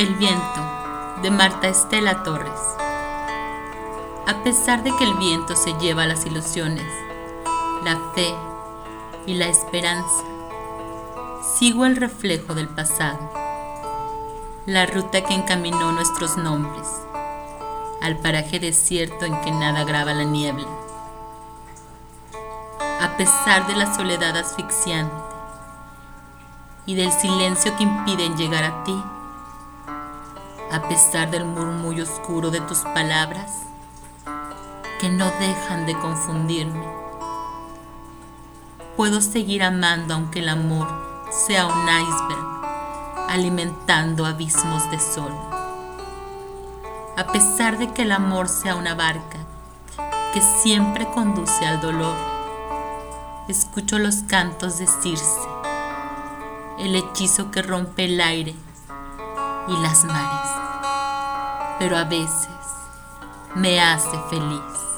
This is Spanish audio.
El viento de Marta Estela Torres. A pesar de que el viento se lleva las ilusiones, la fe y la esperanza, sigo el reflejo del pasado, la ruta que encaminó nuestros nombres al paraje desierto en que nada graba la niebla. A pesar de la soledad asfixiante y del silencio que impiden llegar a ti, a pesar del murmullo oscuro de tus palabras que no dejan de confundirme. Puedo seguir amando aunque el amor sea un iceberg alimentando abismos de sol. A pesar de que el amor sea una barca que siempre conduce al dolor, escucho los cantos de Circe, el hechizo que rompe el aire y las mares pero a veces me hace feliz.